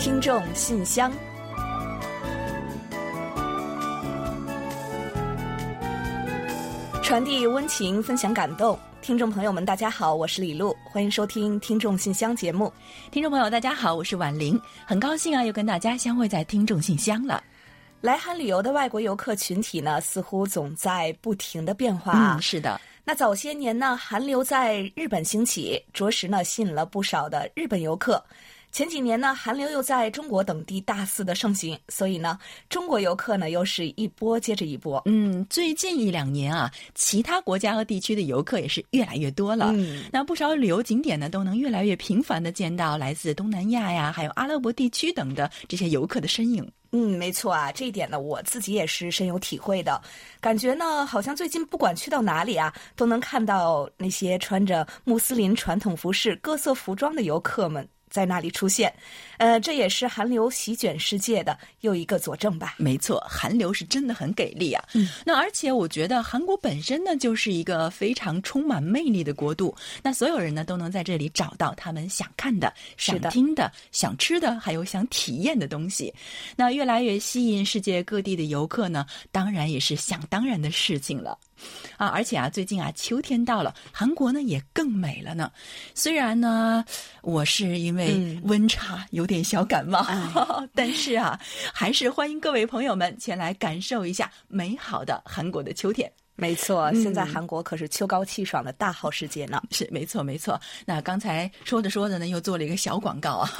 听众信箱，传递温情，分享感动。听众朋友们，大家好，我是李璐，欢迎收听《听众信箱》节目。听众朋友，大家好，我是婉玲，很高兴啊，又跟大家相会在《听众信箱》了。来韩旅游的外国游客群体呢，似乎总在不停的变化啊。嗯，是的，那早些年呢，韩流在日本兴起，着实呢吸引了不少的日本游客。前几年呢，韩流又在中国等地大肆的盛行，所以呢，中国游客呢又是一波接着一波。嗯，最近一两年啊，其他国家和地区的游客也是越来越多了。嗯，那不少旅游景点呢，都能越来越频繁的见到来自东南亚呀，还有阿拉伯地区等的这些游客的身影。嗯，没错啊，这一点呢，我自己也是深有体会的。感觉呢，好像最近不管去到哪里啊，都能看到那些穿着穆斯林传统服饰、各色服装的游客们。在那里出现，呃，这也是韩流席卷世界的又一个佐证吧。没错，韩流是真的很给力啊。嗯，那而且我觉得韩国本身呢，就是一个非常充满魅力的国度。那所有人呢，都能在这里找到他们想看的、想听的、想吃的，还有想体验的东西。那越来越吸引世界各地的游客呢，当然也是想当然的事情了。啊，而且啊，最近啊，秋天到了，韩国呢也更美了呢。虽然呢，我是因为温差有点小感冒，嗯、但是啊，还是欢迎各位朋友们前来感受一下美好的韩国的秋天。没错，现在韩国可是秋高气爽的大好时节呢。是，没错，没错。那刚才说着说着呢，又做了一个小广告啊。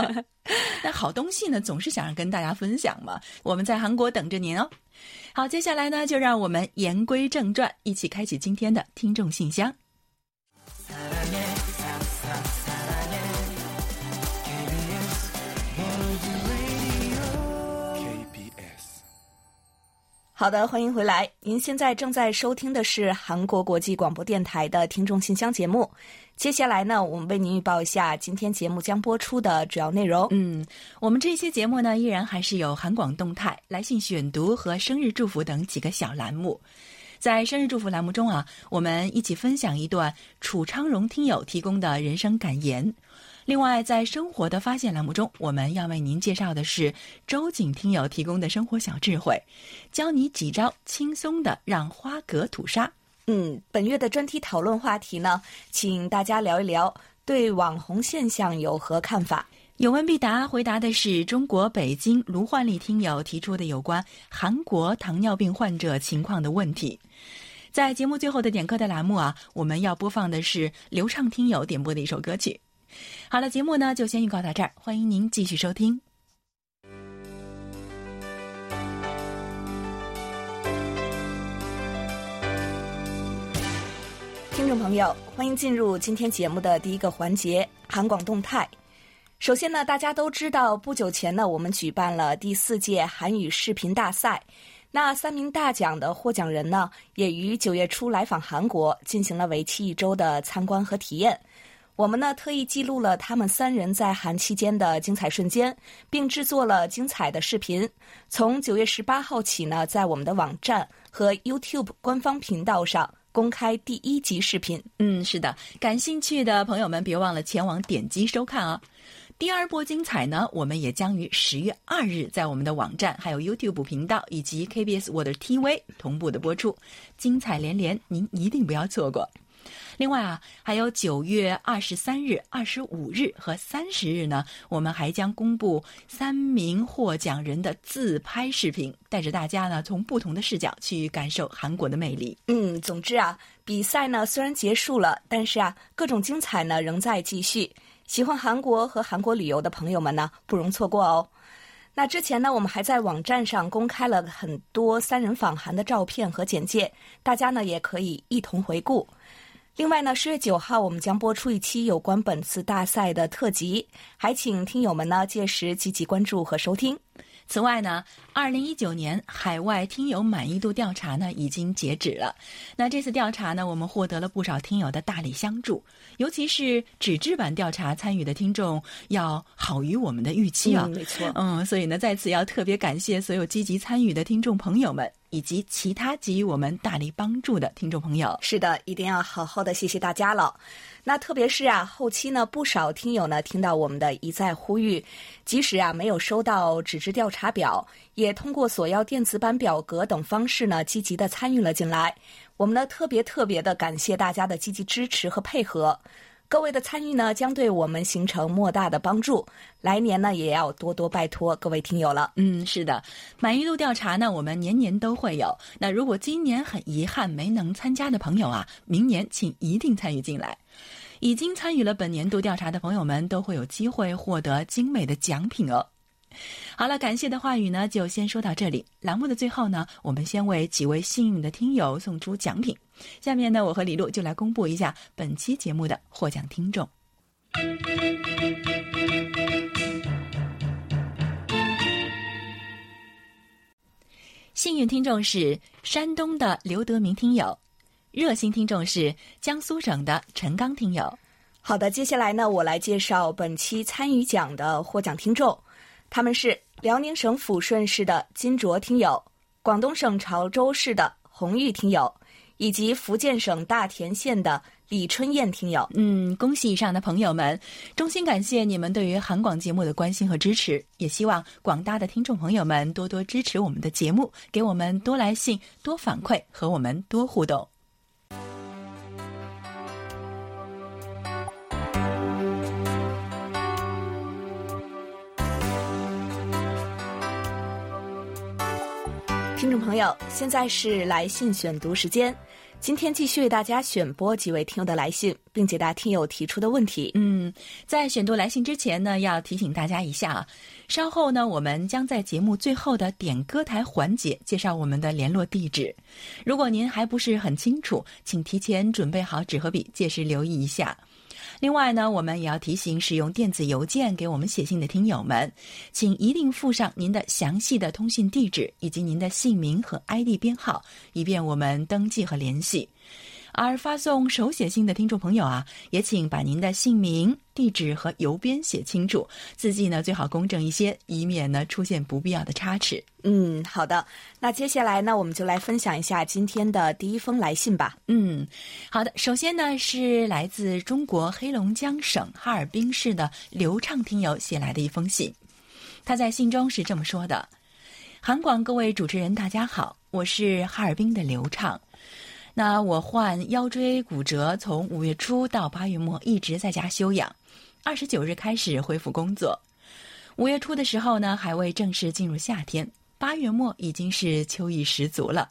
那好东西呢，总是想跟大家分享嘛。我们在韩国等着您哦。好，接下来呢，就让我们言归正传，一起开启今天的听众信箱。好的，欢迎回来。您现在正在收听的是韩国国际广播电台的听众信箱节目。接下来呢，我们为您预报一下今天节目将播出的主要内容。嗯，我们这些节目呢，依然还是有韩广动态、来信选读和生日祝福等几个小栏目。在生日祝福栏目中啊，我们一起分享一段楚昌荣听友提供的人生感言。另外，在生活的发现栏目中，我们要为您介绍的是周景听友提供的生活小智慧，教你几招轻松的让花格吐沙。嗯，本月的专题讨论话题呢，请大家聊一聊对网红现象有何看法。有问必答，回答的是中国北京卢焕丽听友提出的有关韩国糖尿病患者情况的问题。在节目最后的点歌的栏目啊，我们要播放的是流畅听友点播的一首歌曲。好了，节目呢就先预告到这儿，欢迎您继续收听。听众朋友，欢迎进入今天节目的第一个环节——韩广动态。首先呢，大家都知道，不久前呢，我们举办了第四届韩语视频大赛。那三名大奖的获奖人呢，也于九月初来访韩国，进行了为期一周的参观和体验。我们呢，特意记录了他们三人在韩期间的精彩瞬间，并制作了精彩的视频。从九月十八号起呢，在我们的网站和 YouTube 官方频道上公开第一集视频。嗯，是的，感兴趣的朋友们别忘了前往点击收看啊。第二波精彩呢，我们也将于十月二日在我们的网站、还有 YouTube 频道以及 KBS World TV 同步的播出，精彩连连，您一定不要错过。另外啊，还有九月二十三日、二十五日和三十日呢，我们还将公布三名获奖人的自拍视频，带着大家呢从不同的视角去感受韩国的魅力。嗯，总之啊，比赛呢虽然结束了，但是啊，各种精彩呢仍在继续。喜欢韩国和韩国旅游的朋友们呢，不容错过哦。那之前呢，我们还在网站上公开了很多三人访韩的照片和简介，大家呢也可以一同回顾。另外呢，十月九号我们将播出一期有关本次大赛的特辑，还请听友们呢届时积极关注和收听。此外呢，二零一九年海外听友满意度调查呢已经截止了。那这次调查呢，我们获得了不少听友的大力相助，尤其是纸质版调查参与的听众要好于我们的预期啊。嗯没错嗯，所以呢，在此要特别感谢所有积极参与的听众朋友们。以及其他给予我们大力帮助的听众朋友。是的，一定要好好的谢谢大家了。那特别是啊，后期呢，不少听友呢听到我们的一再呼吁，即使啊没有收到纸质调查表，也通过索要电子版表格等方式呢，积极的参与了进来。我们呢特别特别的感谢大家的积极支持和配合。各位的参与呢，将对我们形成莫大的帮助。来年呢，也要多多拜托各位听友了。嗯，是的，满意度调查呢，我们年年都会有。那如果今年很遗憾没能参加的朋友啊，明年请一定参与进来。已经参与了本年度调查的朋友们，都会有机会获得精美的奖品哦。好了，感谢的话语呢，就先说到这里。栏目的最后呢，我们先为几位幸运的听友送出奖品。下面呢，我和李璐就来公布一下本期节目的获奖听众。幸运听众是山东的刘德明听友，热心听众是江苏省的陈刚听友。好的，接下来呢，我来介绍本期参与奖的获奖听众，他们是辽宁省抚顺市的金卓听友，广东省潮州市的红玉听友。以及福建省大田县的李春燕听友，嗯，恭喜以上的朋友们，衷心感谢你们对于韩广节目的关心和支持，也希望广大的听众朋友们多多支持我们的节目，给我们多来信、多反馈和我们多互动。听众朋友，现在是来信选读时间。今天继续为大家选播几位听友的来信，并解答听友提出的问题。嗯，在选读来信之前呢，要提醒大家一下啊，稍后呢，我们将在节目最后的点歌台环节介绍我们的联络地址。如果您还不是很清楚，请提前准备好纸和笔，届时留意一下。另外呢，我们也要提醒使用电子邮件给我们写信的听友们，请一定附上您的详细的通信地址以及您的姓名和 ID 编号，以便我们登记和联系。而发送手写信的听众朋友啊，也请把您的姓名、地址和邮编写清楚，字迹呢最好工整一些，以免呢出现不必要的差池。嗯，好的。那接下来呢，我们就来分享一下今天的第一封来信吧。嗯，好的。首先呢，是来自中国黑龙江省哈尔滨市的刘畅听友写来的一封信。他在信中是这么说的：“韩广各位主持人，大家好，我是哈尔滨的刘畅。”那我患腰椎骨折，从五月初到八月末一直在家休养，二十九日开始恢复工作。五月初的时候呢，还未正式进入夏天，八月末已经是秋意十足了。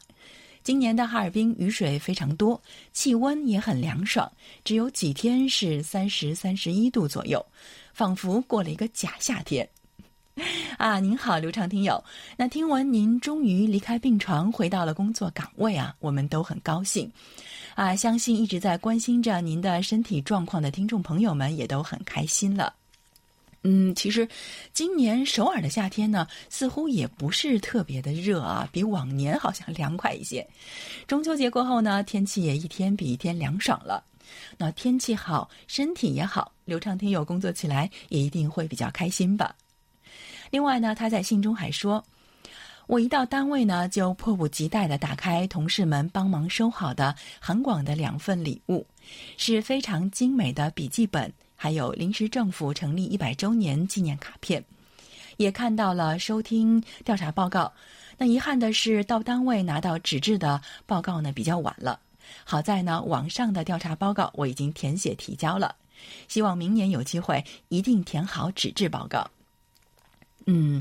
今年的哈尔滨雨水非常多，气温也很凉爽，只有几天是三十三十一度左右，仿佛过了一个假夏天。啊，您好，刘畅听友。那听闻您终于离开病床，回到了工作岗位啊，我们都很高兴。啊，相信一直在关心着您的身体状况的听众朋友们也都很开心了。嗯，其实今年首尔的夏天呢，似乎也不是特别的热啊，比往年好像凉快一些。中秋节过后呢，天气也一天比一天凉爽了。那天气好，身体也好，刘畅听友工作起来也一定会比较开心吧。另外呢，他在信中还说：“我一到单位呢，就迫不及待的打开同事们帮忙收好的韩广的两份礼物，是非常精美的笔记本，还有临时政府成立一百周年纪念卡片，也看到了收听调查报告。那遗憾的是，到单位拿到纸质的报告呢比较晚了。好在呢，网上的调查报告我已经填写提交了，希望明年有机会一定填好纸质报告。”嗯，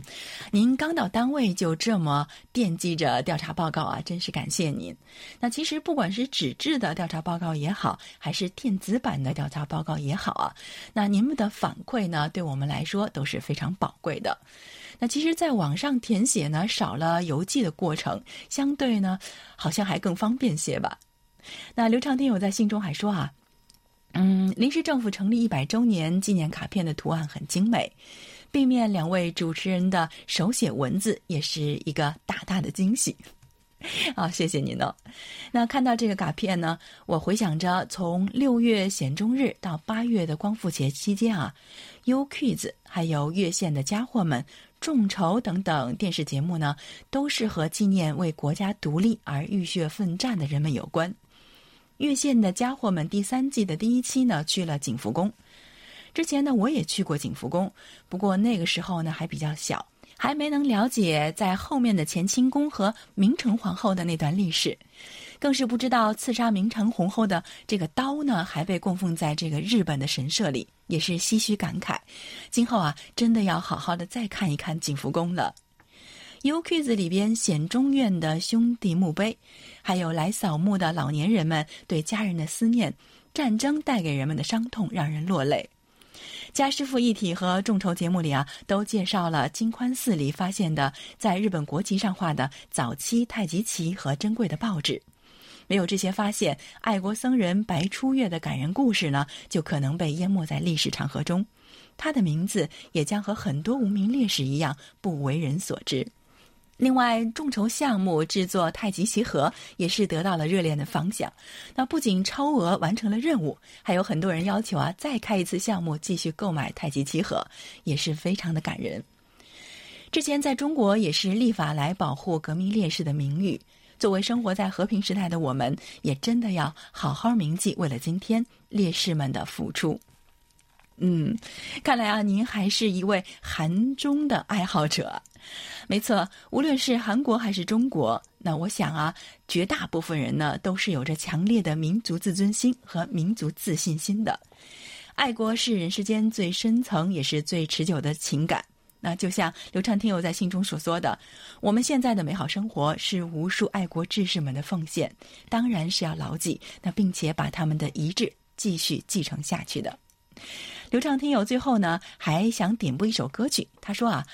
您刚到单位就这么惦记着调查报告啊，真是感谢您。那其实不管是纸质的调查报告也好，还是电子版的调查报告也好啊，那您们的反馈呢，对我们来说都是非常宝贵的。那其实，在网上填写呢，少了邮寄的过程，相对呢，好像还更方便些吧。那刘畅听友在信中还说啊，嗯，临时政府成立一百周年纪念卡片的图案很精美。背面两位主持人的手写文字也是一个大大的惊喜。啊，谢谢您哦。那看到这个卡片呢，我回想着从六月显中日到八月的光复节期间啊，U Kids 还有月线的家伙们、众筹等等电视节目呢，都是和纪念为国家独立而浴血奋战的人们有关。月线的家伙们第三季的第一期呢，去了景福宫。之前呢，我也去过景福宫，不过那个时候呢，还比较小。还没能了解在后面的乾清宫和明成皇后的那段历史，更是不知道刺杀明成皇后的这个刀呢，还被供奉在这个日本的神社里，也是唏嘘感慨。今后啊，真的要好好的再看一看景福宫了。U Quiz 里边显中院的兄弟墓碑，还有来扫墓的老年人们对家人的思念，战争带给人们的伤痛让人落泪。家师傅一体和众筹节目里啊，都介绍了金宽寺里发现的在日本国旗上画的早期太极旗和珍贵的报纸。没有这些发现，爱国僧人白初月的感人故事呢，就可能被淹没在历史长河中，他的名字也将和很多无名烈士一样不为人所知。另外，众筹项目制作太极旗盒也是得到了热烈的反响。那不仅超额完成了任务，还有很多人要求啊再开一次项目，继续购买太极旗盒，也是非常的感人。之前在中国也是立法来保护革命烈士的名誉。作为生活在和平时代的我们，也真的要好好铭记为了今天烈士们的付出。嗯，看来啊，您还是一位韩中的爱好者。没错，无论是韩国还是中国，那我想啊，绝大部分人呢都是有着强烈的民族自尊心和民族自信心的。爱国是人世间最深层也是最持久的情感。那就像刘畅听友在信中所说的，我们现在的美好生活是无数爱国志士们的奉献，当然是要牢记，那并且把他们的遗志继续继承下去的。刘畅听友最后呢还想点播一首歌曲，他说啊。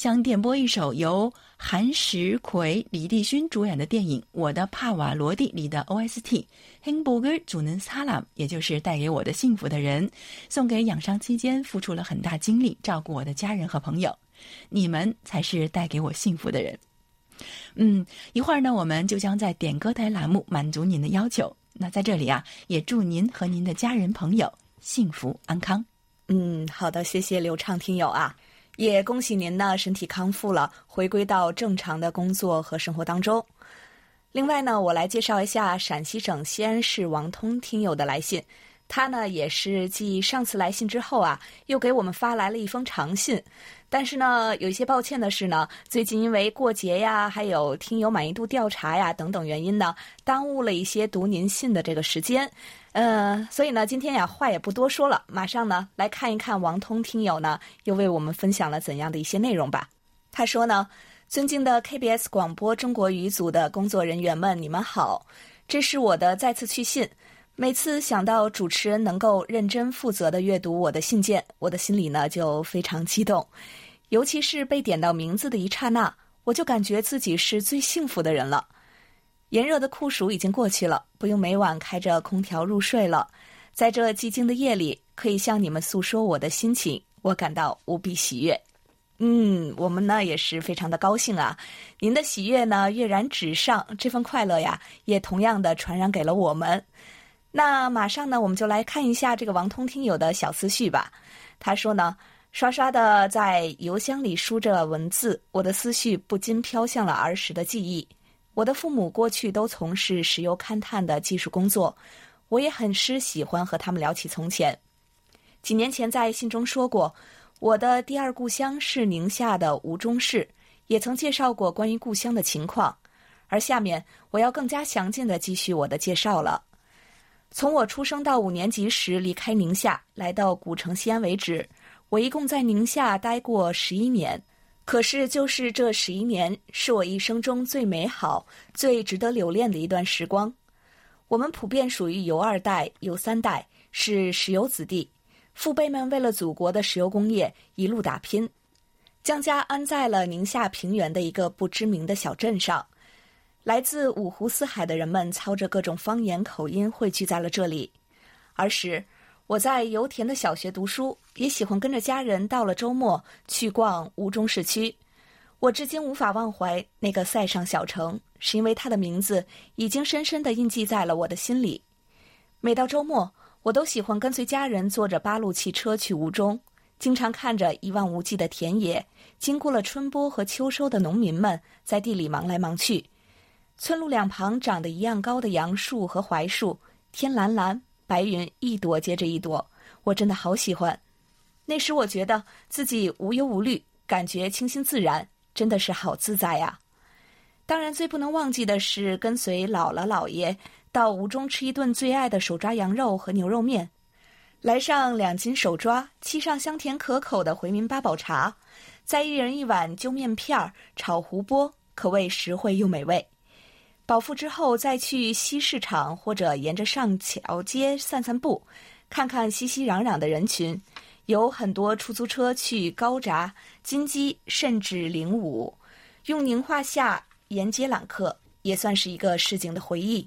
想点播一首由韩石奎、李帝勋主演的电影《我的帕瓦罗蒂》里的 OST《Hamburger 主能萨拉》，也就是带给我的幸福的人，送给养伤期间付出了很大精力照顾我的家人和朋友，你们才是带给我幸福的人。嗯，一会儿呢，我们就将在点歌台栏目满足您的要求。那在这里啊，也祝您和您的家人朋友幸福安康。嗯，好的，谢谢刘畅听友啊。也恭喜您呢，身体康复了，回归到正常的工作和生活当中。另外呢，我来介绍一下陕西省西安市王通听友的来信。他呢也是继上次来信之后啊，又给我们发来了一封长信。但是呢，有一些抱歉的是呢，最近因为过节呀，还有听友满意度调查呀等等原因呢，耽误了一些读您信的这个时间。呃，所以呢，今天呀，话也不多说了，马上呢来看一看王通听友呢又为我们分享了怎样的一些内容吧。他说呢，尊敬的 KBS 广播中国语组的工作人员们，你们好，这是我的再次去信。每次想到主持人能够认真负责的阅读我的信件，我的心里呢就非常激动，尤其是被点到名字的一刹那，我就感觉自己是最幸福的人了。炎热的酷暑已经过去了，不用每晚开着空调入睡了。在这寂静的夜里，可以向你们诉说我的心情，我感到无比喜悦。嗯，我们呢也是非常的高兴啊！您的喜悦呢跃然纸上，这份快乐呀，也同样的传染给了我们。那马上呢，我们就来看一下这个王通听友的小思绪吧。他说呢，刷刷的在邮箱里输着文字，我的思绪不禁飘向了儿时的记忆。我的父母过去都从事石油勘探的技术工作，我也很是喜欢和他们聊起从前。几年前在信中说过，我的第二故乡是宁夏的吴忠市，也曾介绍过关于故乡的情况。而下面我要更加详尽的继续我的介绍了。从我出生到五年级时离开宁夏来到古城西安为止，我一共在宁夏待过十一年。可是，就是这十一年，是我一生中最美好、最值得留恋的一段时光。我们普遍属于油二代、油三代，是石油子弟。父辈们为了祖国的石油工业一路打拼，将家安在了宁夏平原的一个不知名的小镇上。来自五湖四海的人们操着各种方言口音汇聚在了这里。儿时。我在油田的小学读书，也喜欢跟着家人到了周末去逛吴中市区。我至今无法忘怀那个塞上小城，是因为它的名字已经深深地印记在了我的心里。每到周末，我都喜欢跟随家人坐着八路汽车去吴中，经常看着一望无际的田野，经过了春播和秋收的农民们在地里忙来忙去。村路两旁长得一样高的杨树和槐树，天蓝蓝，白云一朵接着一朵，我真的好喜欢。那时我觉得自己无忧无虑，感觉清新自然，真的是好自在呀。当然，最不能忘记的是跟随姥姥姥爷到吴中吃一顿最爱的手抓羊肉和牛肉面，来上两斤手抓，沏上香甜可口的回民八宝茶，再一人一碗揪面片儿炒胡波，可谓实惠又美味。饱腹之后，再去西市场或者沿着上桥街散散步，看看熙熙攘攘的人群，有很多出租车去高闸、金鸡，甚至灵武，用宁化下。沿街揽客也算是一个市井的回忆。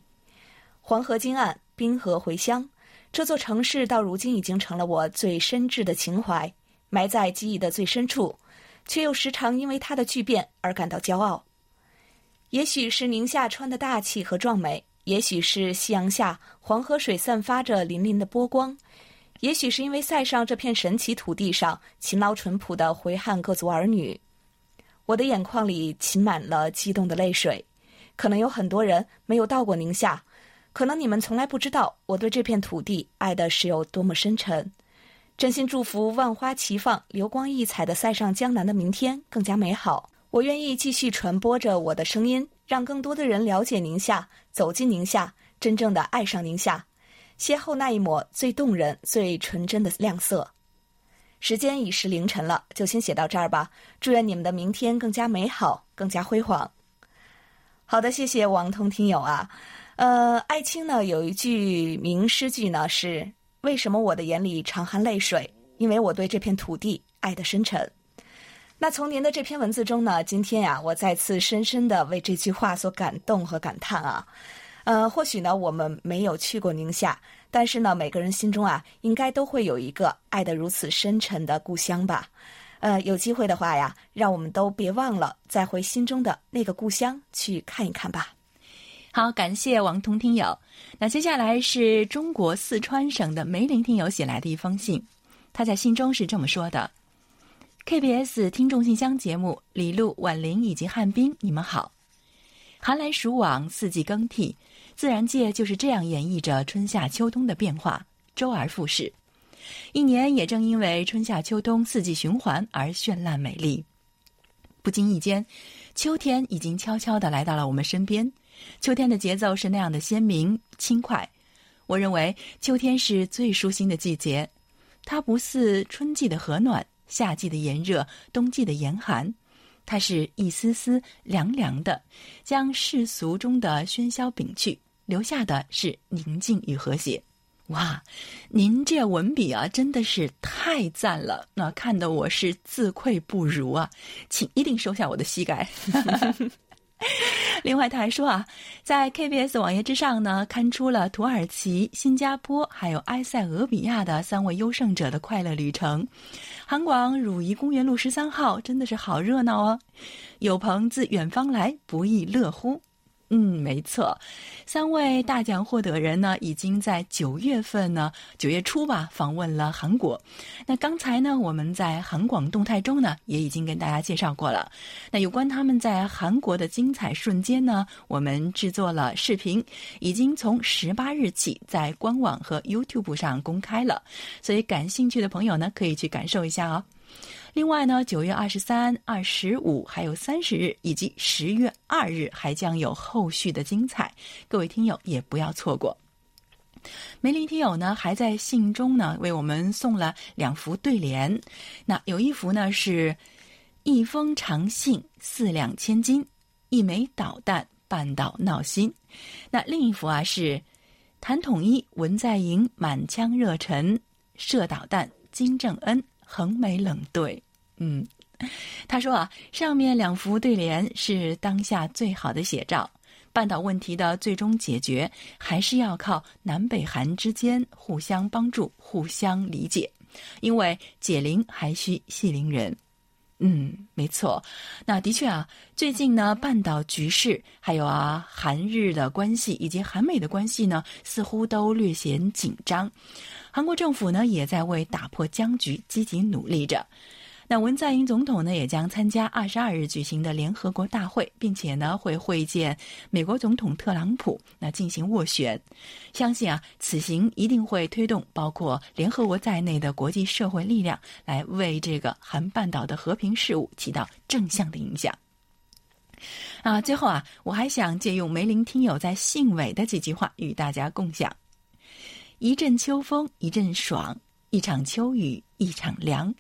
黄河金岸，滨河回乡，这座城市到如今已经成了我最深挚的情怀，埋在记忆的最深处，却又时常因为它的巨变而感到骄傲。也许是宁夏川的大气和壮美，也许是夕阳下黄河水散发着粼粼的波光，也许是因为塞上这片神奇土地上勤劳淳朴的回汉各族儿女。我的眼眶里噙满了激动的泪水，可能有很多人没有到过宁夏，可能你们从来不知道我对这片土地爱的是有多么深沉。真心祝福万花齐放、流光溢彩的塞上江南的明天更加美好。我愿意继续传播着我的声音，让更多的人了解宁夏，走进宁夏，真正的爱上宁夏，邂逅那一抹最动人、最纯真的亮色。时间已是凌晨了，就先写到这儿吧。祝愿你们的明天更加美好，更加辉煌。好的，谢谢王通听友啊。呃，艾青呢有一句名诗句呢是：“为什么我的眼里常含泪水？因为我对这片土地爱的深沉。”那从您的这篇文字中呢，今天呀，我再次深深的为这句话所感动和感叹啊。呃，或许呢，我们没有去过宁夏。但是呢，每个人心中啊，应该都会有一个爱得如此深沉的故乡吧？呃，有机会的话呀，让我们都别忘了再回心中的那个故乡去看一看吧。好，感谢王彤听友。那接下来是中国四川省的梅林听友写来的一封信，他在信中是这么说的：“KBS 听众信箱节目，李璐、婉玲以及汉斌，你们好。寒来暑往，四季更替。”自然界就是这样演绎着春夏秋冬的变化，周而复始。一年也正因为春夏秋冬四季循环而绚烂美丽。不经意间，秋天已经悄悄地来到了我们身边。秋天的节奏是那样的鲜明轻快。我认为秋天是最舒心的季节，它不似春季的和暖、夏季的炎热、冬季的严寒。它是一丝丝凉凉的，将世俗中的喧嚣摒去，留下的是宁静与和谐。哇，您这文笔啊，真的是太赞了！那看得我是自愧不如啊，请一定收下我的膝盖。另外，他还说啊，在 KBS 网页之上呢，刊出了土耳其、新加坡还有埃塞俄比亚的三位优胜者的快乐旅程。韩广汝仪公园路十三号真的是好热闹哦，有朋自远方来，不亦乐乎。嗯，没错，三位大奖获得人呢，已经在九月份呢，九月初吧，访问了韩国。那刚才呢，我们在韩广动态中呢，也已经跟大家介绍过了。那有关他们在韩国的精彩瞬间呢，我们制作了视频，已经从十八日起在官网和 YouTube 上公开了，所以感兴趣的朋友呢，可以去感受一下哦。另外呢，九月二十三、二十五，还有三十日，以及十月二日，还将有后续的精彩，各位听友也不要错过。梅林听友呢，还在信中呢为我们送了两幅对联，那有一幅呢是“一封长信四两千金，一枚导弹半岛闹心”，那另一幅啊是“谭统一文在寅满腔热忱，射导弹金正恩”。横眉冷对，嗯，他说啊，上面两幅对联是当下最好的写照。半岛问题的最终解决，还是要靠南北韩之间互相帮助、互相理解，因为解铃还需系铃人。嗯，没错。那的确啊，最近呢，半岛局势，还有啊，韩日的关系以及韩美的关系呢，似乎都略显紧张。韩国政府呢，也在为打破僵局积极努力着。那文在寅总统呢，也将参加二十二日举行的联合国大会，并且呢，会会见美国总统特朗普，那进行斡旋。相信啊，此行一定会推动包括联合国在内的国际社会力量，来为这个韩半岛的和平事务起到正向的影响。啊，最后啊，我还想借用梅林听友在信尾的几句话与大家共享：一阵秋风一阵爽，一场秋雨一场凉。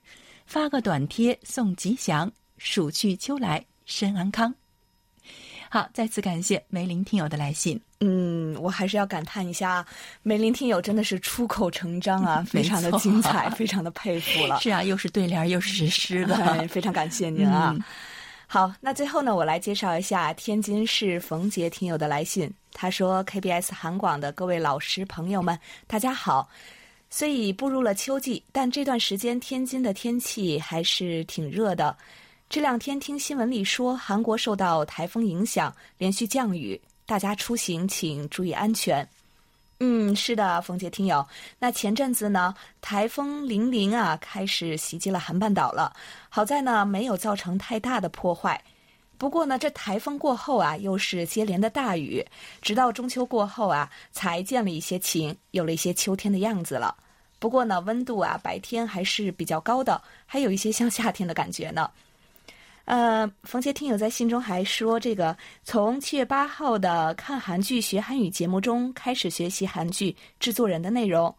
发个短贴送吉祥，暑去秋来身安康。好，再次感谢梅林听友的来信。嗯，我还是要感叹一下，梅林听友真的是出口成章啊，非常的精彩，非常的佩服了。是啊，又是对联又是诗的，非常感谢您啊。好，那最后呢，我来介绍一下天津市冯杰听友的来信。他说：“KBS 韩广的各位老师朋友们，大家好。”虽已步入了秋季，但这段时间天津的天气还是挺热的。这两天听新闻里说，韩国受到台风影响，连续降雨，大家出行请注意安全。嗯，是的，冯杰听友。那前阵子呢，台风零零啊开始袭击了韩半岛了，好在呢没有造成太大的破坏。不过呢，这台风过后啊，又是接连的大雨，直到中秋过后啊，才见了一些晴，有了一些秋天的样子了。不过呢，温度啊，白天还是比较高的，还有一些像夏天的感觉呢。呃，冯杰听友在信中还说，这个从七月八号的看韩剧学韩语节目中开始学习韩剧制作人的内容，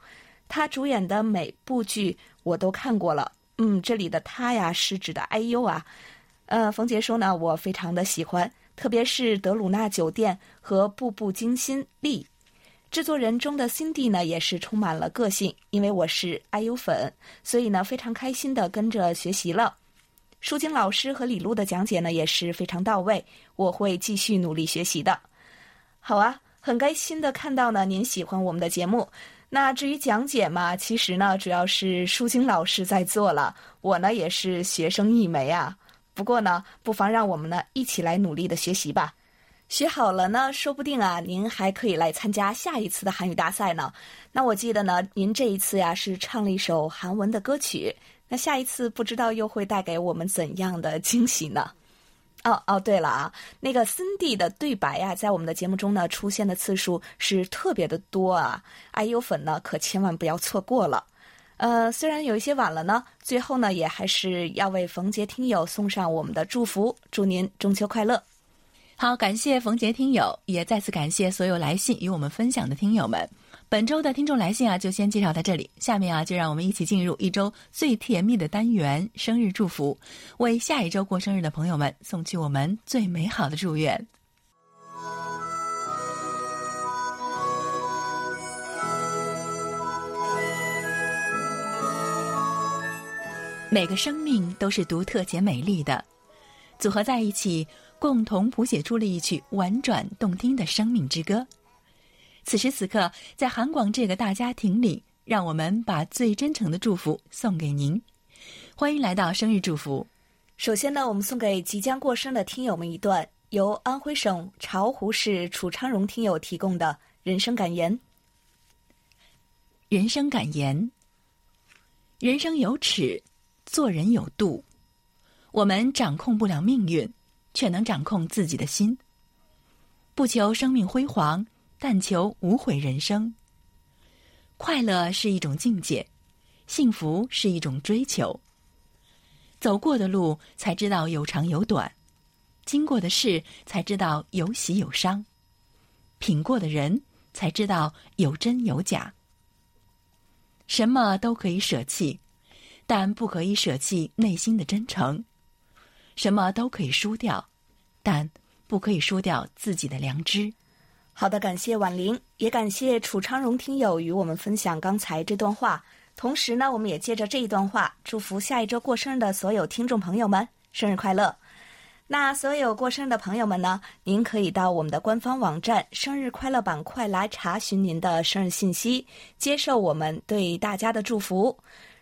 他主演的每部剧我都看过了。嗯，这里的他呀，是指的 IU 啊。呃，冯杰说呢，我非常的喜欢，特别是德鲁纳酒店和步步惊心丽。制作人中的 Cindy 呢，也是充满了个性。因为我是 IU 粉，所以呢非常开心的跟着学习了。舒晶老师和李璐的讲解呢也是非常到位，我会继续努力学习的。好啊，很开心的看到呢您喜欢我们的节目。那至于讲解嘛，其实呢主要是舒晶老师在做了，我呢也是学生一枚啊。不过呢，不妨让我们呢一起来努力的学习吧。学好了呢，说不定啊，您还可以来参加下一次的韩语大赛呢。那我记得呢，您这一次呀是唱了一首韩文的歌曲，那下一次不知道又会带给我们怎样的惊喜呢？哦哦，对了啊，那个森蒂的对白呀，在我们的节目中呢出现的次数是特别的多啊，IU 粉呢可千万不要错过了。呃，虽然有一些晚了呢，最后呢也还是要为冯杰听友送上我们的祝福，祝您中秋快乐。好，感谢冯杰听友，也再次感谢所有来信与我们分享的听友们。本周的听众来信啊，就先介绍到这里。下面啊，就让我们一起进入一周最甜蜜的单元——生日祝福，为下一周过生日的朋友们送去我们最美好的祝愿。每个生命都是独特且美丽的，组合在一起。共同谱写出了一曲婉转动听的生命之歌。此时此刻，在韩广这个大家庭里，让我们把最真诚的祝福送给您。欢迎来到生日祝福。首先呢，我们送给即将过生的听友们一段由安徽省巢湖市楚昌荣听友提供的人生感言。人生感言：人生有尺，做人有度。我们掌控不了命运。却能掌控自己的心。不求生命辉煌，但求无悔人生。快乐是一种境界，幸福是一种追求。走过的路才知道有长有短，经过的事才知道有喜有伤，品过的人才知道有真有假。什么都可以舍弃，但不可以舍弃内心的真诚。什么都可以输掉，但不可以输掉自己的良知。好的，感谢婉玲，也感谢楚昌荣听友与我们分享刚才这段话。同时呢，我们也借着这一段话，祝福下一周过生日的所有听众朋友们生日快乐。那所有过生日的朋友们呢，您可以到我们的官方网站“生日快乐”板块来查询您的生日信息，接受我们对大家的祝福。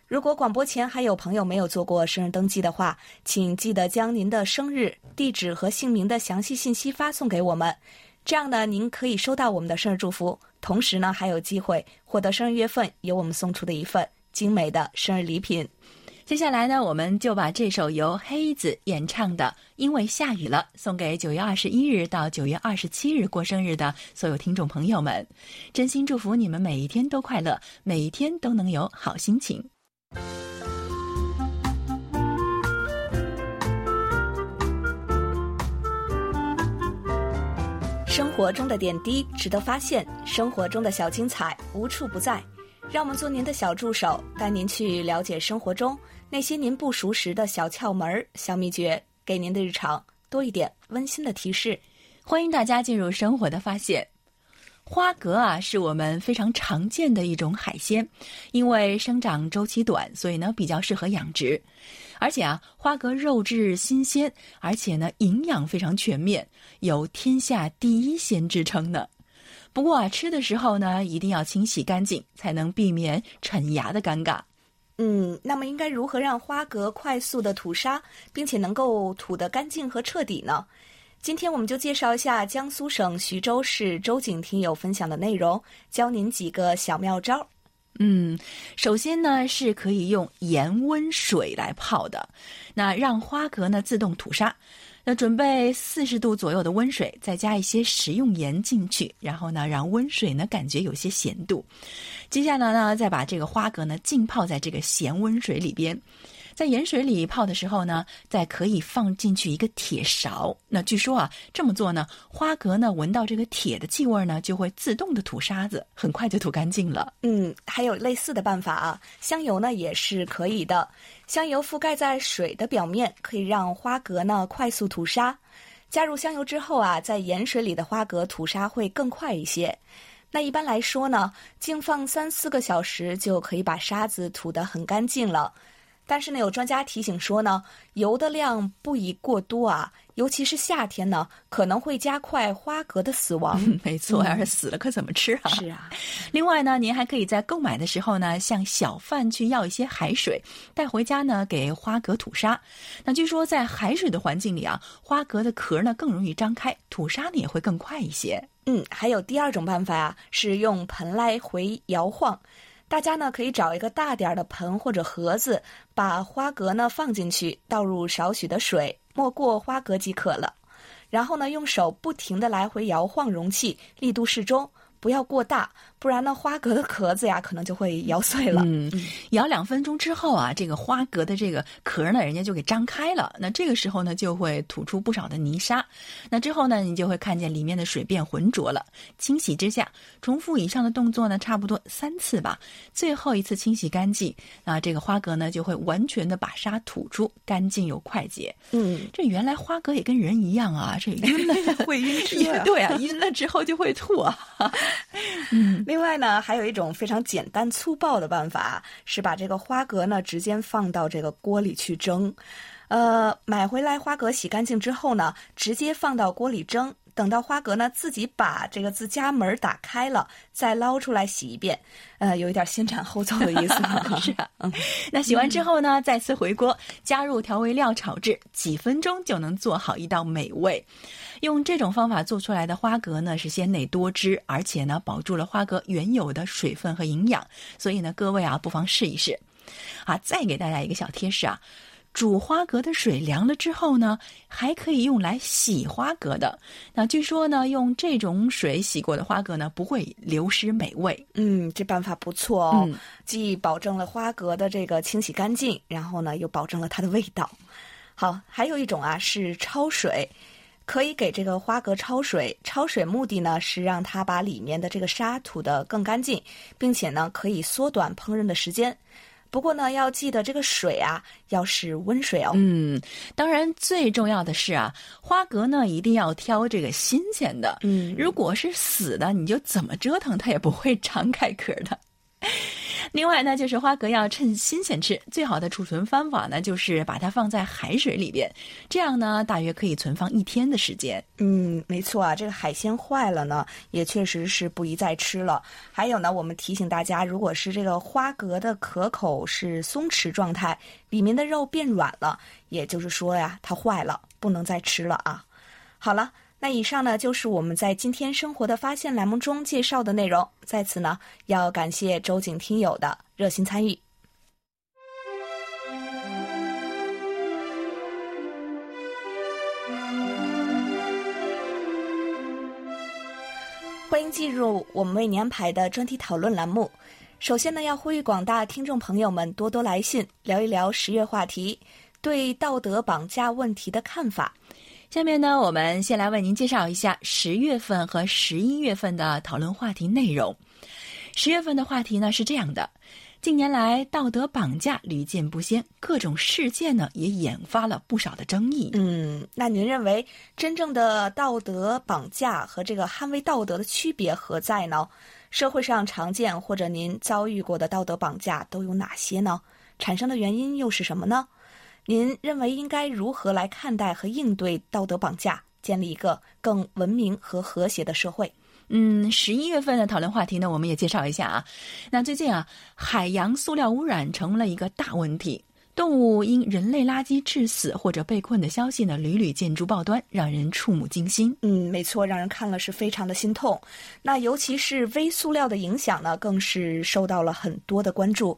如果广播前还有朋友没有做过生日登记的话，请记得将您的生日、地址和姓名的详细信息发送给我们，这样呢，您可以收到我们的生日祝福，同时呢，还有机会获得生日月份由我们送出的一份精美的生日礼品。接下来呢，我们就把这首由黑子演唱的《因为下雨了》送给九月二十一日到九月二十七日过生日的所有听众朋友们，真心祝福你们每一天都快乐，每一天都能有好心情。生活中的点滴值得发现，生活中的小精彩无处不在。让我们做您的小助手，带您去了解生活中那些您不熟识的小窍门、小秘诀，给您的日常多一点温馨的提示。欢迎大家进入生活的发现。花蛤啊，是我们非常常见的一种海鲜，因为生长周期短，所以呢比较适合养殖。而且啊，花蛤肉质新鲜，而且呢营养非常全面，有“天下第一鲜”之称呢。不过啊，吃的时候呢，一定要清洗干净，才能避免啃牙的尴尬。嗯，那么应该如何让花蛤快速的吐沙，并且能够吐得干净和彻底呢？今天我们就介绍一下江苏省徐州市周景听友分享的内容，教您几个小妙招。嗯，首先呢是可以用盐温水来泡的，那让花蛤呢自动吐沙。那准备四十度左右的温水，再加一些食用盐进去，然后呢，让温水呢感觉有些咸度。接下来呢，再把这个花蛤呢浸泡在这个咸温水里边。在盐水里泡的时候呢，再可以放进去一个铁勺。那据说啊，这么做呢，花蛤呢闻到这个铁的气味呢，就会自动的吐沙子，很快就吐干净了。嗯，还有类似的办法啊，香油呢也是可以的。香油覆盖在水的表面，可以让花蛤呢快速吐沙。加入香油之后啊，在盐水里的花蛤吐沙会更快一些。那一般来说呢，静放三四个小时就可以把沙子吐得很干净了。但是呢，有专家提醒说呢，油的量不宜过多啊，尤其是夏天呢，可能会加快花蛤的死亡。没错，要是死了可怎么吃啊？是啊。另外呢，您还可以在购买的时候呢，向小贩去要一些海水，带回家呢给花蛤吐沙。那据说在海水的环境里啊，花蛤的壳呢更容易张开，吐沙呢也会更快一些。嗯，还有第二种办法啊，是用盆来回摇晃。大家呢可以找一个大点儿的盆或者盒子，把花蛤呢放进去，倒入少许的水，没过花蛤即可了。然后呢，用手不停的来回摇晃容器，力度适中。不要过大，不然呢，花蛤的壳子呀，可能就会咬碎了。嗯，咬两分钟之后啊，这个花蛤的这个壳呢，人家就给张开了。那这个时候呢，就会吐出不少的泥沙。那之后呢，你就会看见里面的水变浑浊了。清洗之下，重复以上的动作呢，差不多三次吧。最后一次清洗干净，那这个花蛤呢，就会完全的把沙吐出，干净又快捷。嗯，这原来花蛤也跟人一样啊，这晕了 会晕车。对啊，晕了之后就会吐啊。嗯，另外呢，还有一种非常简单粗暴的办法，是把这个花蛤呢直接放到这个锅里去蒸。呃，买回来花蛤洗干净之后呢，直接放到锅里蒸，等到花蛤呢自己把这个自家门打开了，再捞出来洗一遍。呃，有一点先斩后奏的意思。是啊，嗯，那洗完之后呢，再次回锅，加入调味料炒制，几分钟就能做好一道美味。用这种方法做出来的花蛤呢，是鲜美多汁，而且呢，保住了花蛤原有的水分和营养。所以呢，各位啊，不妨试一试。啊，再给大家一个小贴士啊，煮花蛤的水凉了之后呢，还可以用来洗花蛤的。那据说呢，用这种水洗过的花蛤呢，不会流失美味。嗯，这办法不错哦，既保证了花蛤的这个清洗干净，然后呢，又保证了它的味道。好，还有一种啊，是焯水。可以给这个花蛤焯水，焯水目的呢是让它把里面的这个沙吐得更干净，并且呢可以缩短烹饪的时间。不过呢，要记得这个水啊要是温水哦。嗯，当然最重要的是啊，花蛤呢一定要挑这个新鲜的。嗯，如果是死的，你就怎么折腾它也不会长开壳的。另外呢，就是花蛤要趁新鲜吃，最好的储存方法呢，就是把它放在海水里边，这样呢，大约可以存放一天的时间。嗯，没错啊，这个海鲜坏了呢，也确实是不宜再吃了。还有呢，我们提醒大家，如果是这个花蛤的壳口是松弛状态，里面的肉变软了，也就是说呀，它坏了，不能再吃了啊。好了。那以上呢，就是我们在今天生活的发现栏目中介绍的内容。在此呢，要感谢周景听友的热心参与。欢迎进入我们为您安排的专题讨论栏目。首先呢，要呼吁广大听众朋友们多多来信，聊一聊十月话题对道德绑架问题的看法。下面呢，我们先来为您介绍一下十月份和十一月份的讨论话题内容。十月份的话题呢是这样的：近年来道德绑架屡见不鲜，各种事件呢也引发了不少的争议。嗯，那您认为真正的道德绑架和这个捍卫道德的区别何在呢？社会上常见或者您遭遇过的道德绑架都有哪些呢？产生的原因又是什么呢？您认为应该如何来看待和应对道德绑架，建立一个更文明和和谐的社会？嗯，十一月份的讨论话题呢，我们也介绍一下啊。那最近啊，海洋塑料污染成了一个大问题，动物因人类垃圾致死或者被困的消息呢，屡屡见诸报端，让人触目惊心。嗯，没错，让人看了是非常的心痛。那尤其是微塑料的影响呢，更是受到了很多的关注。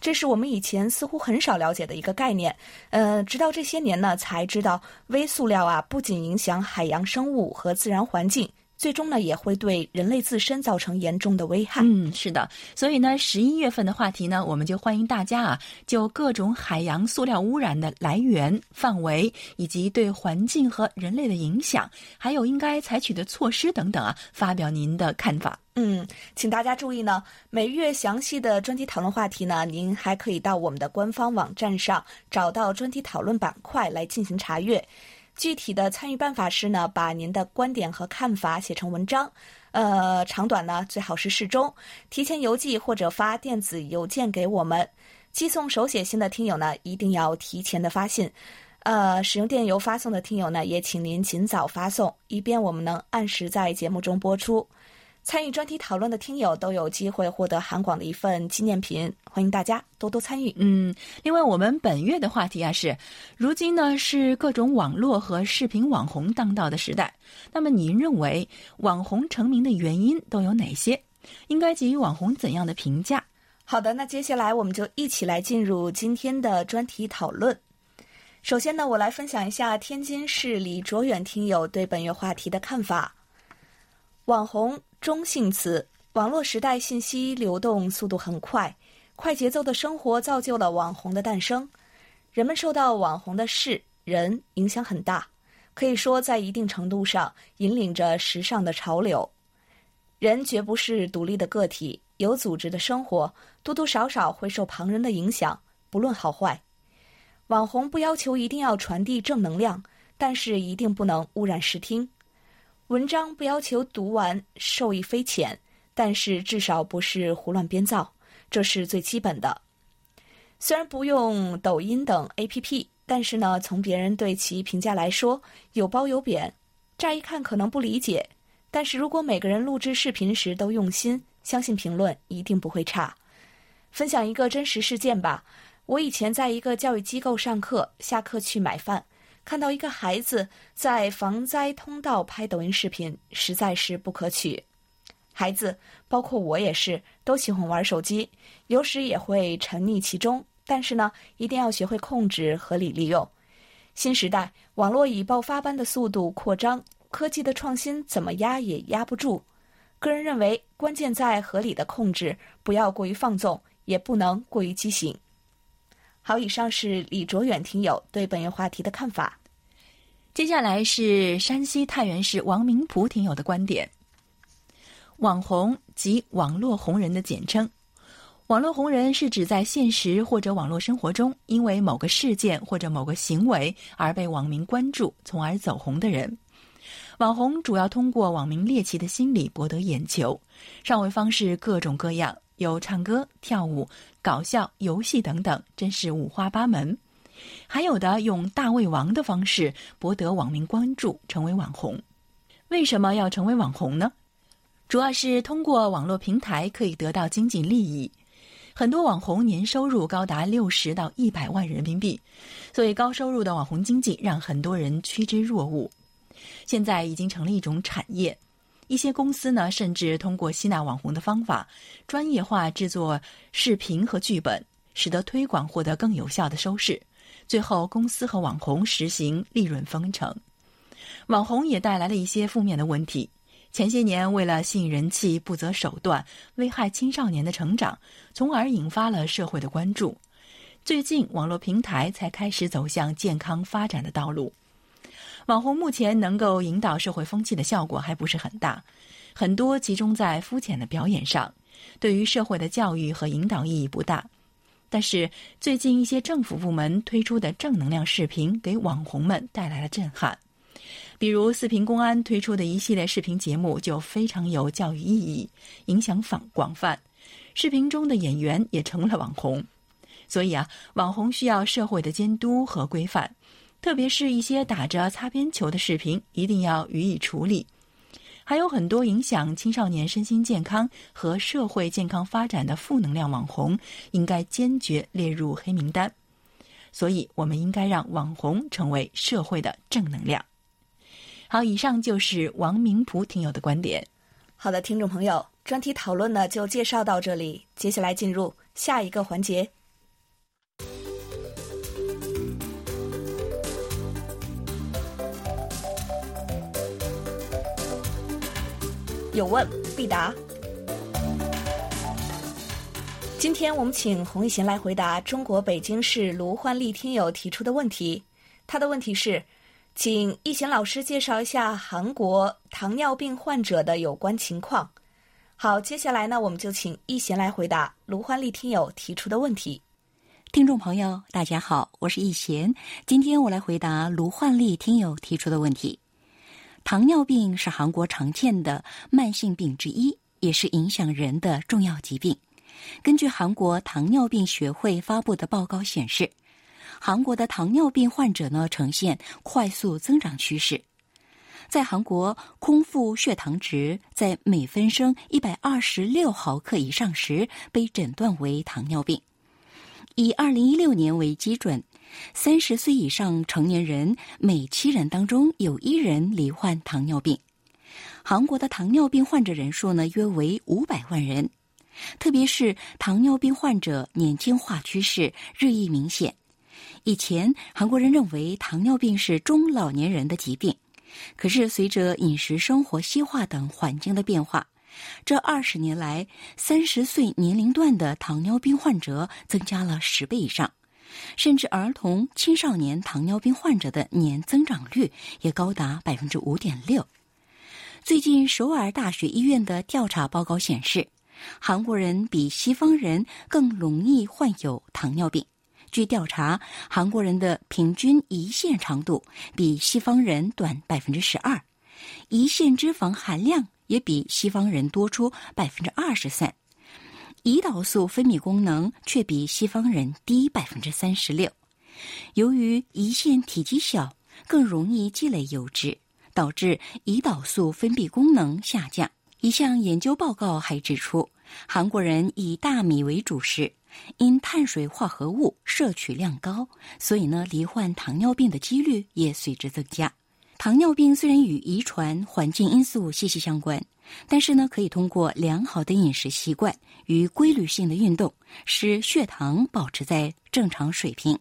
这是我们以前似乎很少了解的一个概念，呃，直到这些年呢，才知道微塑料啊，不仅影响海洋生物和自然环境。最终呢，也会对人类自身造成严重的危害。嗯，是的。所以呢，十一月份的话题呢，我们就欢迎大家啊，就各种海洋塑料污染的来源、范围，以及对环境和人类的影响，还有应该采取的措施等等啊，发表您的看法。嗯，请大家注意呢，每月详细的专题讨论话题呢，您还可以到我们的官方网站上找到专题讨论板块来进行查阅。具体的参与办法是呢，把您的观点和看法写成文章，呃，长短呢最好是适中，提前邮寄或者发电子邮件给我们。寄送手写信的听友呢，一定要提前的发信，呃，使用电邮发送的听友呢，也请您尽早发送，以便我们能按时在节目中播出。参与专题讨论的听友都有机会获得韩广的一份纪念品，欢迎大家多多参与。嗯，另外我们本月的话题啊是，如今呢是各种网络和视频网红当道的时代。那么您认为网红成名的原因都有哪些？应该给予网红怎样的评价？好的，那接下来我们就一起来进入今天的专题讨论。首先呢，我来分享一下天津市李卓远听友对本月话题的看法：网红。中性词。网络时代信息流动速度很快，快节奏的生活造就了网红的诞生。人们受到网红的事人影响很大，可以说在一定程度上引领着时尚的潮流。人绝不是独立的个体，有组织的生活多多少少会受旁人的影响，不论好坏。网红不要求一定要传递正能量，但是一定不能污染视听。文章不要求读完受益匪浅，但是至少不是胡乱编造，这是最基本的。虽然不用抖音等 APP，但是呢，从别人对其评价来说，有褒有贬。乍一看可能不理解，但是如果每个人录制视频时都用心，相信评论一定不会差。分享一个真实事件吧，我以前在一个教育机构上课，下课去买饭。看到一个孩子在防灾通道拍抖音视频，实在是不可取。孩子，包括我也是，都喜欢玩手机，有时也会沉溺其中。但是呢，一定要学会控制，合理利用。新时代，网络以爆发般的速度扩张，科技的创新怎么压也压不住。个人认为，关键在合理的控制，不要过于放纵，也不能过于畸形。好，以上是李卓远听友对本月话题的看法。接下来是山西太原市王明普听友的观点：网红及网络红人的简称。网络红人是指在现实或者网络生活中，因为某个事件或者某个行为而被网民关注，从而走红的人。网红主要通过网民猎奇的心理博得眼球，上位方式各种各样。有唱歌、跳舞、搞笑、游戏等等，真是五花八门。还有的用大胃王的方式博得网民关注，成为网红。为什么要成为网红呢？主要是通过网络平台可以得到经济利益。很多网红年收入高达六十到一百万人民币，所以高收入的网红经济让很多人趋之若鹜。现在已经成了一种产业，一些公司呢甚至通过吸纳网红的方法，专业化制作视频和剧本，使得推广获得更有效的收视。最后，公司和网红实行利润分成。网红也带来了一些负面的问题。前些年，为了吸引人气，不择手段，危害青少年的成长，从而引发了社会的关注。最近，网络平台才开始走向健康发展的道路。网红目前能够引导社会风气的效果还不是很大，很多集中在肤浅的表演上，对于社会的教育和引导意义不大。但是，最近一些政府部门推出的正能量视频，给网红们带来了震撼。比如四平公安推出的一系列视频节目就非常有教育意义，影响广广泛。视频中的演员也成了网红，所以啊，网红需要社会的监督和规范，特别是一些打着擦边球的视频，一定要予以处理。还有很多影响青少年身心健康和社会健康发展的负能量网红，应该坚决列入黑名单。所以，我们应该让网红成为社会的正能量。好，以上就是王明普听友的观点。好的，听众朋友，专题讨论呢就介绍到这里，接下来进入下一个环节。有问必答。今天我们请洪一贤来回答中国北京市卢焕丽听友提出的问题。他的问题是。请易贤老师介绍一下韩国糖尿病患者的有关情况。好，接下来呢，我们就请易贤来回答卢焕丽听友提出的问题。听众朋友，大家好，我是易贤，今天我来回答卢焕丽听友提出的问题。糖尿病是韩国常见的慢性病之一，也是影响人的重要疾病。根据韩国糖尿病学会发布的报告显示。韩国的糖尿病患者呢，呈现快速增长趋势。在韩国，空腹血糖值在每分升一百二十六毫克以上时，被诊断为糖尿病。以二零一六年为基准，三十岁以上成年人每七人当中有一人罹患糖尿病。韩国的糖尿病患者人数呢，约为五百万人。特别是糖尿病患者年轻化趋势日益明显。以前，韩国人认为糖尿病是中老年人的疾病，可是随着饮食、生活西化等环境的变化，这二十年来，三十岁年龄段的糖尿病患者增加了十倍以上，甚至儿童、青少年糖尿病患者的年增长率也高达百分之五点六。最近，首尔大学医院的调查报告显示，韩国人比西方人更容易患有糖尿病。据调查，韩国人的平均胰腺长度比西方人短百分之十二，胰腺脂肪含量也比西方人多出百分之二十三，胰岛素分泌功能却比西方人低百分之三十六。由于胰腺体积小，更容易积累油脂，导致胰岛素分泌功能下降。一项研究报告还指出，韩国人以大米为主食。因碳水化合物摄取量高，所以呢，罹患糖尿病的几率也随之增加。糖尿病虽然与遗传、环境因素息息相关，但是呢，可以通过良好的饮食习惯与规律性的运动，使血糖保持在正常水平。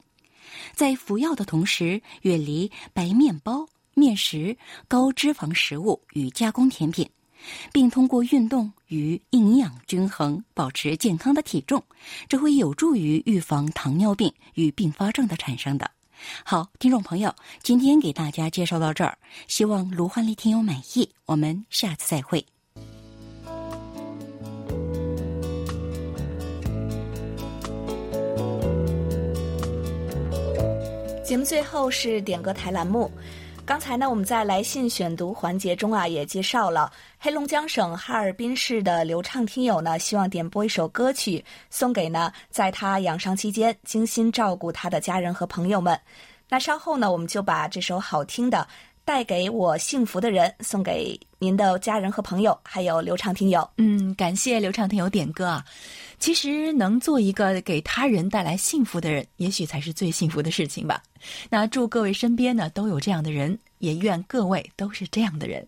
在服药的同时，远离白面包、面食、高脂肪食物与加工甜品。并通过运动与营养均衡保持健康的体重，这会有助于预防糖尿病与并发症的产生的。好，听众朋友，今天给大家介绍到这儿，希望卢焕丽听友满意。我们下次再会。节目最后是点歌台栏目。刚才呢，我们在来信选读环节中啊，也介绍了黑龙江省哈尔滨市的刘畅听友呢，希望点播一首歌曲送给呢，在他养伤期间精心照顾他的家人和朋友们。那稍后呢，我们就把这首好听的《带给我幸福的人》送给您的家人和朋友，还有刘畅听友。嗯，感谢刘畅听友点歌啊。其实能做一个给他人带来幸福的人，也许才是最幸福的事情吧。那祝各位身边呢都有这样的人，也愿各位都是这样的人。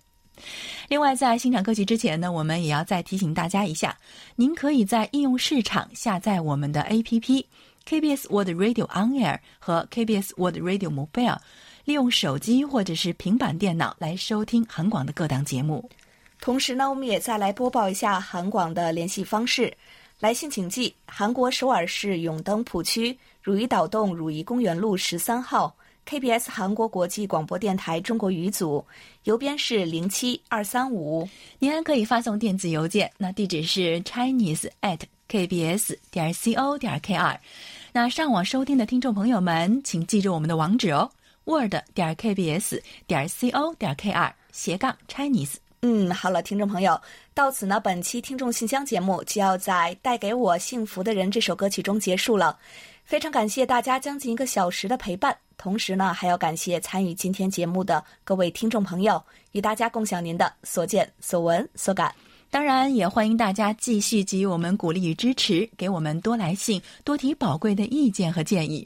另外，在欣赏歌曲之前呢，我们也要再提醒大家一下：您可以在应用市场下载我们的 APP KBS World Radio On Air 和 KBS World Radio Mobile，利用手机或者是平板电脑来收听韩广的各档节目。同时呢，我们也再来播报一下韩广的联系方式。来信请寄韩国首尔市永登浦区汝矣岛洞汝矣公园路十三号 KBS 韩国国际广播电台中国语组，邮编是零七二三五。您还可以发送电子邮件，那地址是 chinese at kbs 点 co 点 kr。那上网收听的听众朋友们，请记住我们的网址哦：word 点 kbs 点 co 点 kr 斜杠 chinese。嗯，好了，听众朋友，到此呢，本期听众信箱节目就要在《带给我幸福的人》这首歌曲中结束了。非常感谢大家将近一个小时的陪伴，同时呢，还要感谢参与今天节目的各位听众朋友，与大家共享您的所见所闻所感。当然，也欢迎大家继续给予我们鼓励与支持，给我们多来信，多提宝贵的意见和建议。